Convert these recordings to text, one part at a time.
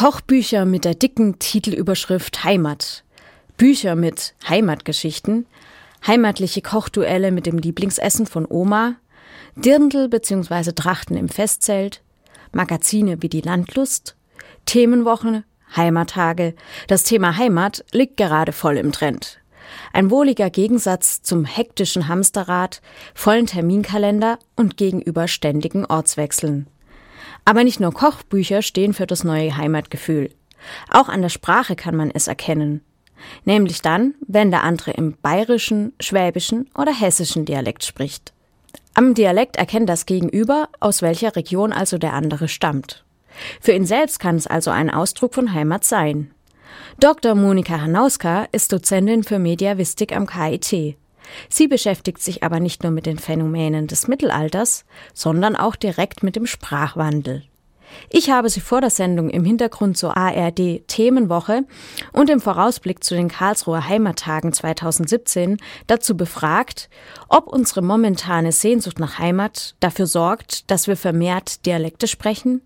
Kochbücher mit der dicken Titelüberschrift Heimat. Bücher mit Heimatgeschichten. Heimatliche Kochduelle mit dem Lieblingsessen von Oma. Dirndl bzw. Trachten im Festzelt. Magazine wie die Landlust. Themenwochen, Heimattage. Das Thema Heimat liegt gerade voll im Trend. Ein wohliger Gegensatz zum hektischen Hamsterrad, vollen Terminkalender und gegenüber ständigen Ortswechseln. Aber nicht nur Kochbücher stehen für das neue Heimatgefühl. Auch an der Sprache kann man es erkennen. Nämlich dann, wenn der andere im bayerischen, schwäbischen oder hessischen Dialekt spricht. Am Dialekt erkennt das Gegenüber, aus welcher Region also der andere stammt. Für ihn selbst kann es also ein Ausdruck von Heimat sein. Dr. Monika Hanauska ist Dozentin für Mediavistik am KIT. Sie beschäftigt sich aber nicht nur mit den Phänomenen des Mittelalters, sondern auch direkt mit dem Sprachwandel. Ich habe sie vor der Sendung im Hintergrund zur ARD Themenwoche und im Vorausblick zu den Karlsruher Heimattagen 2017 dazu befragt, ob unsere momentane Sehnsucht nach Heimat dafür sorgt, dass wir vermehrt Dialekte sprechen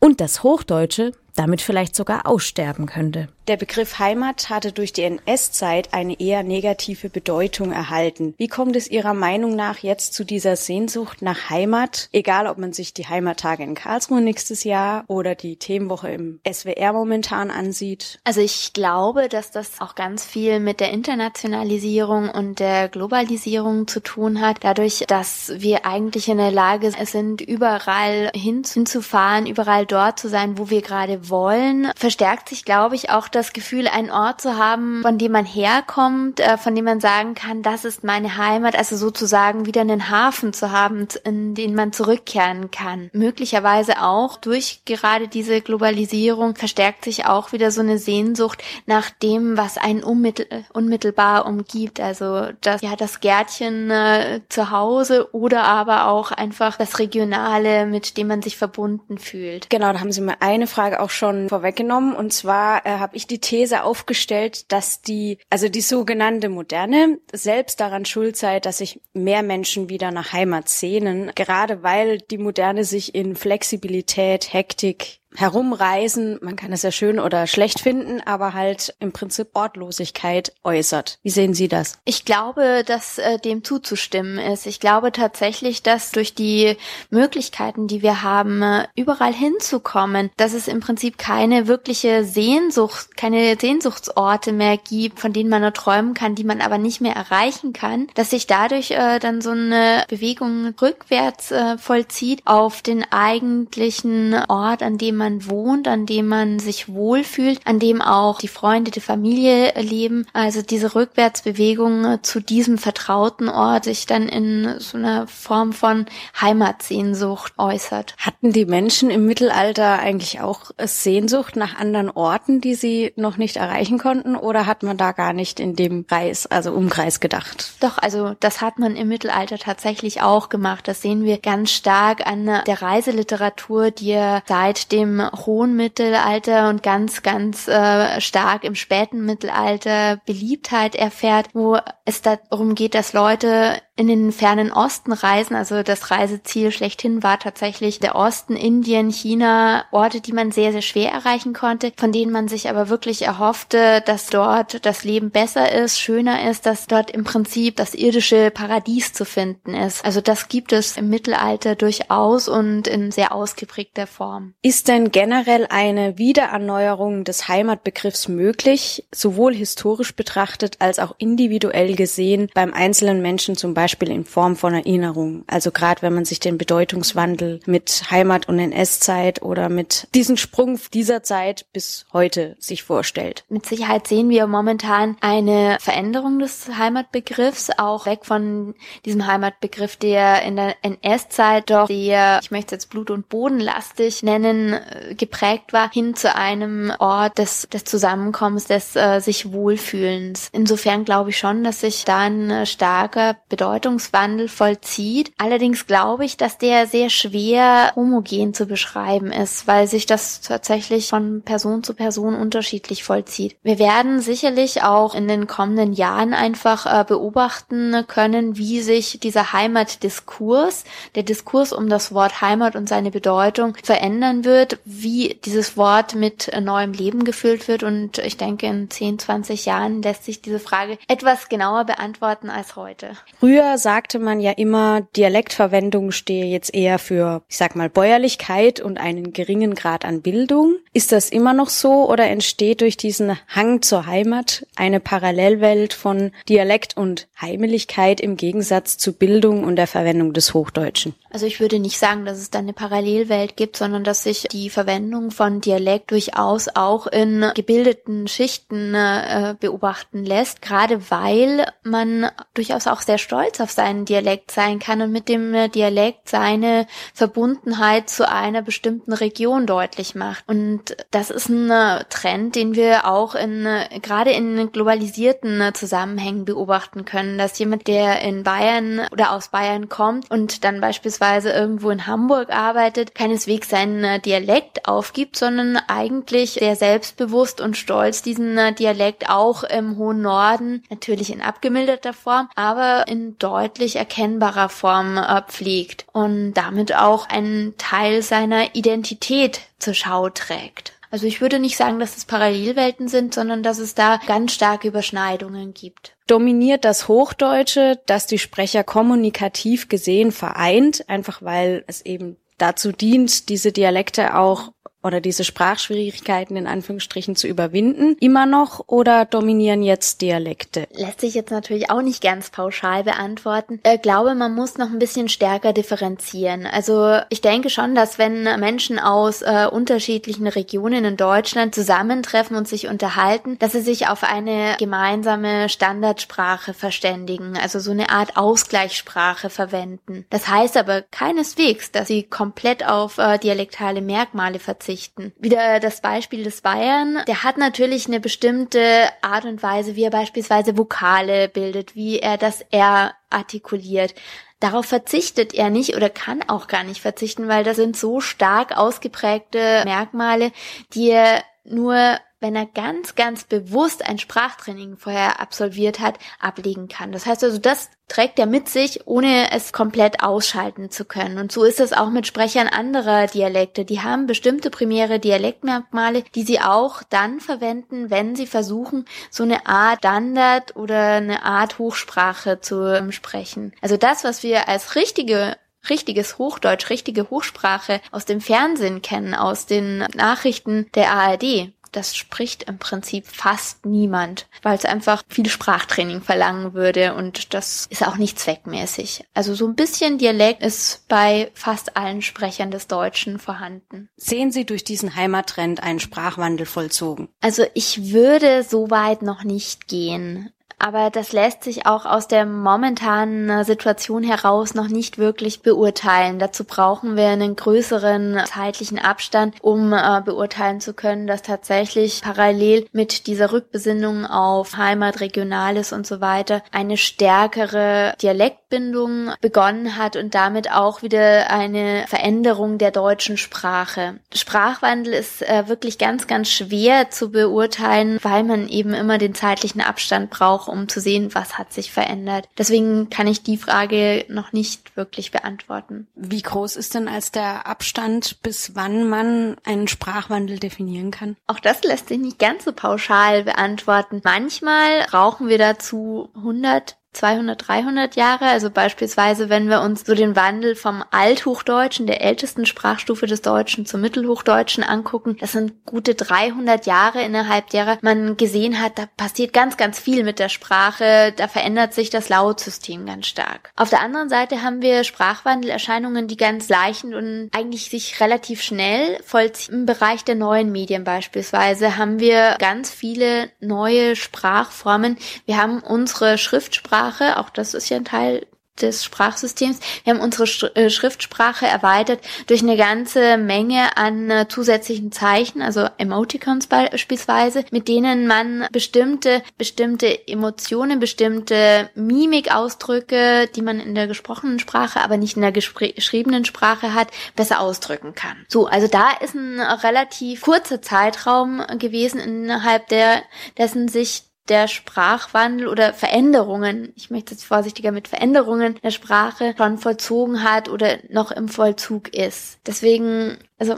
und das Hochdeutsche damit vielleicht sogar aussterben könnte. Der Begriff Heimat hatte durch die NS-Zeit eine eher negative Bedeutung erhalten. Wie kommt es Ihrer Meinung nach jetzt zu dieser Sehnsucht nach Heimat? Egal, ob man sich die Heimattage in Karlsruhe nächstes Jahr oder die Themenwoche im SWR momentan ansieht. Also ich glaube, dass das auch ganz viel mit der Internationalisierung und der Globalisierung zu tun hat. Dadurch, dass wir eigentlich in der Lage sind, überall hinzufahren, überall dort zu sein, wo wir gerade wollen, verstärkt sich, glaube ich, auch das Gefühl, einen Ort zu haben, von dem man herkommt, äh, von dem man sagen kann, das ist meine Heimat, also sozusagen wieder einen Hafen zu haben, in den man zurückkehren kann. Möglicherweise auch durch gerade diese Globalisierung verstärkt sich auch wieder so eine Sehnsucht nach dem, was einen unmittel unmittelbar umgibt. Also das, ja, das Gärtchen äh, zu Hause oder aber auch einfach das Regionale, mit dem man sich verbunden fühlt. Genau, da haben Sie mir eine Frage auch schon vorweggenommen. Und zwar äh, habe ich die These aufgestellt, dass die, also die sogenannte Moderne selbst daran schuld sei, dass sich mehr Menschen wieder nach Heimat sehnen, gerade weil die Moderne sich in Flexibilität, Hektik, Herumreisen, man kann es ja schön oder schlecht finden, aber halt im Prinzip Ortlosigkeit äußert. Wie sehen Sie das? Ich glaube, dass äh, dem zuzustimmen ist. Ich glaube tatsächlich, dass durch die Möglichkeiten, die wir haben, äh, überall hinzukommen, dass es im Prinzip keine wirkliche Sehnsucht, keine Sehnsuchtsorte mehr gibt, von denen man nur träumen kann, die man aber nicht mehr erreichen kann, dass sich dadurch äh, dann so eine Bewegung rückwärts äh, vollzieht auf den eigentlichen Ort, an dem man wohnt, an dem man sich wohlfühlt, an dem auch die Freunde, die Familie leben. Also diese Rückwärtsbewegung äh, zu diesem vertrauten Ort sich dann in so einer Form von Heimatsehnsucht äußert. Hatten die Menschen im Mittelalter eigentlich auch Sehnsucht nach anderen Orten, die sie noch nicht erreichen konnten, oder hat man da gar nicht in dem Kreis, also Umkreis gedacht? Doch, also das hat man im Mittelalter tatsächlich auch gemacht. Das sehen wir ganz stark an der Reiseliteratur, die seit dem im hohen Mittelalter und ganz, ganz äh, stark im späten Mittelalter Beliebtheit erfährt, wo es darum geht, dass Leute in den fernen Osten reisen. Also das Reiseziel schlechthin war tatsächlich der Osten, Indien, China, Orte, die man sehr, sehr schwer erreichen konnte, von denen man sich aber wirklich erhoffte, dass dort das Leben besser ist, schöner ist, dass dort im Prinzip das irdische Paradies zu finden ist. Also das gibt es im Mittelalter durchaus und in sehr ausgeprägter Form. Ist denn generell eine Wiedererneuerung des Heimatbegriffs möglich, sowohl historisch betrachtet als auch individuell gesehen beim einzelnen Menschen zum Beispiel Beispiel in Form von Erinnerung. Also gerade wenn man sich den Bedeutungswandel mit Heimat und NS-Zeit oder mit diesen Sprung dieser Zeit bis heute sich vorstellt. Mit Sicherheit sehen wir momentan eine Veränderung des Heimatbegriffs, auch weg von diesem Heimatbegriff, der in der NS-Zeit doch sehr, ich möchte jetzt Blut- und Bodenlastig nennen, äh, geprägt war, hin zu einem Ort des, des Zusammenkommens, des äh, sich Wohlfühlens. Insofern glaube ich schon, dass sich da ein starker Bedeutung Bedeutungswandel vollzieht. Allerdings glaube ich, dass der sehr schwer homogen zu beschreiben ist, weil sich das tatsächlich von Person zu Person unterschiedlich vollzieht. Wir werden sicherlich auch in den kommenden Jahren einfach äh, beobachten können, wie sich dieser Heimatdiskurs, der Diskurs um das Wort Heimat und seine Bedeutung verändern wird, wie dieses Wort mit neuem Leben gefüllt wird und ich denke, in 10, 20 Jahren lässt sich diese Frage etwas genauer beantworten als heute. Früher sagte man ja immer, Dialektverwendung stehe jetzt eher für, ich sag mal, Bäuerlichkeit und einen geringen Grad an Bildung. Ist das immer noch so oder entsteht durch diesen Hang zur Heimat eine Parallelwelt von Dialekt und Heimeligkeit im Gegensatz zu Bildung und der Verwendung des Hochdeutschen? Also ich würde nicht sagen, dass es da eine Parallelwelt gibt, sondern dass sich die Verwendung von Dialekt durchaus auch in gebildeten Schichten äh, beobachten lässt, gerade weil man durchaus auch sehr stolz auf seinen Dialekt sein kann und mit dem Dialekt seine Verbundenheit zu einer bestimmten Region deutlich macht. Und das ist ein Trend, den wir auch in gerade in globalisierten Zusammenhängen beobachten können, dass jemand, der in Bayern oder aus Bayern kommt und dann beispielsweise beispielsweise irgendwo in Hamburg arbeitet, keineswegs seinen äh, Dialekt aufgibt, sondern eigentlich sehr selbstbewusst und stolz diesen äh, Dialekt auch im hohen Norden, natürlich in abgemilderter Form, aber in deutlich erkennbarer Form äh, pflegt und damit auch einen Teil seiner Identität zur Schau trägt. Also ich würde nicht sagen, dass es Parallelwelten sind, sondern dass es da ganz starke Überschneidungen gibt. Dominiert das Hochdeutsche, das die Sprecher kommunikativ gesehen vereint, einfach weil es eben dazu dient, diese Dialekte auch oder diese Sprachschwierigkeiten in Anführungsstrichen zu überwinden, immer noch oder dominieren jetzt Dialekte? Lässt sich jetzt natürlich auch nicht ganz pauschal beantworten. Ich äh, glaube, man muss noch ein bisschen stärker differenzieren. Also ich denke schon, dass wenn Menschen aus äh, unterschiedlichen Regionen in Deutschland zusammentreffen und sich unterhalten, dass sie sich auf eine gemeinsame Standardsprache verständigen, also so eine Art Ausgleichssprache verwenden. Das heißt aber keineswegs, dass sie komplett auf äh, dialektale Merkmale verzichten verzichten. Wieder das Beispiel des Bayern, der hat natürlich eine bestimmte Art und Weise, wie er beispielsweise Vokale bildet, wie er das R artikuliert. Darauf verzichtet er nicht oder kann auch gar nicht verzichten, weil das sind so stark ausgeprägte Merkmale, die er nur wenn er ganz, ganz bewusst ein Sprachtraining vorher absolviert hat, ablegen kann. Das heißt also, das trägt er mit sich, ohne es komplett ausschalten zu können. Und so ist es auch mit Sprechern anderer Dialekte. Die haben bestimmte primäre Dialektmerkmale, die sie auch dann verwenden, wenn sie versuchen, so eine Art Standard oder eine Art Hochsprache zu sprechen. Also das, was wir als richtige richtiges Hochdeutsch, richtige Hochsprache aus dem Fernsehen kennen, aus den Nachrichten der ARD das spricht im Prinzip fast niemand, weil es einfach viel Sprachtraining verlangen würde und das ist auch nicht zweckmäßig. Also so ein bisschen Dialekt ist bei fast allen Sprechern des Deutschen vorhanden. Sehen Sie durch diesen Heimattrend einen Sprachwandel vollzogen? Also ich würde so weit noch nicht gehen aber das lässt sich auch aus der momentanen Situation heraus noch nicht wirklich beurteilen. Dazu brauchen wir einen größeren zeitlichen Abstand, um äh, beurteilen zu können, dass tatsächlich parallel mit dieser Rückbesinnung auf Heimat, Regionales und so weiter eine stärkere Dialektbindung begonnen hat und damit auch wieder eine Veränderung der deutschen Sprache. Sprachwandel ist äh, wirklich ganz, ganz schwer zu beurteilen, weil man eben immer den zeitlichen Abstand braucht um zu sehen, was hat sich verändert. Deswegen kann ich die Frage noch nicht wirklich beantworten. Wie groß ist denn als der Abstand, bis wann man einen Sprachwandel definieren kann? Auch das lässt sich nicht ganz so pauschal beantworten. Manchmal brauchen wir dazu 100 200, 300 Jahre. Also beispielsweise, wenn wir uns so den Wandel vom Althochdeutschen, der ältesten Sprachstufe des Deutschen, zum Mittelhochdeutschen angucken, das sind gute 300 Jahre innerhalb derer man gesehen hat, da passiert ganz, ganz viel mit der Sprache, da verändert sich das Lautsystem ganz stark. Auf der anderen Seite haben wir Sprachwandelerscheinungen, die ganz leicht und eigentlich sich relativ schnell vollziehen. Im Bereich der neuen Medien beispielsweise haben wir ganz viele neue Sprachformen. Wir haben unsere Schriftsprache Sprache, auch das ist ja ein Teil des Sprachsystems. Wir haben unsere äh, Schriftsprache erweitert durch eine ganze Menge an äh, zusätzlichen Zeichen, also Emoticons beispielsweise, mit denen man bestimmte, bestimmte Emotionen, bestimmte Mimikausdrücke, die man in der gesprochenen Sprache, aber nicht in der geschriebenen Sprache hat, besser ausdrücken kann. So, also da ist ein relativ kurzer Zeitraum gewesen, innerhalb der, dessen sich der Sprachwandel oder Veränderungen, ich möchte jetzt vorsichtiger mit Veränderungen der Sprache schon vollzogen hat oder noch im Vollzug ist. Deswegen, also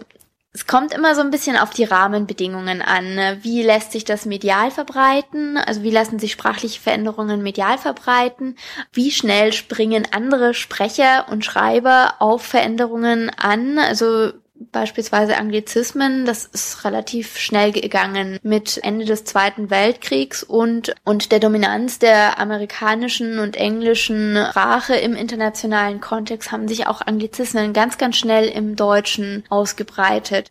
es kommt immer so ein bisschen auf die Rahmenbedingungen an. Ne? Wie lässt sich das medial verbreiten? Also wie lassen sich sprachliche Veränderungen medial verbreiten? Wie schnell springen andere Sprecher und Schreiber auf Veränderungen an? Also beispielsweise Anglizismen, das ist relativ schnell gegangen mit Ende des Zweiten Weltkriegs und, und der Dominanz der amerikanischen und englischen Sprache im internationalen Kontext haben sich auch Anglizismen ganz, ganz schnell im Deutschen ausgebreitet.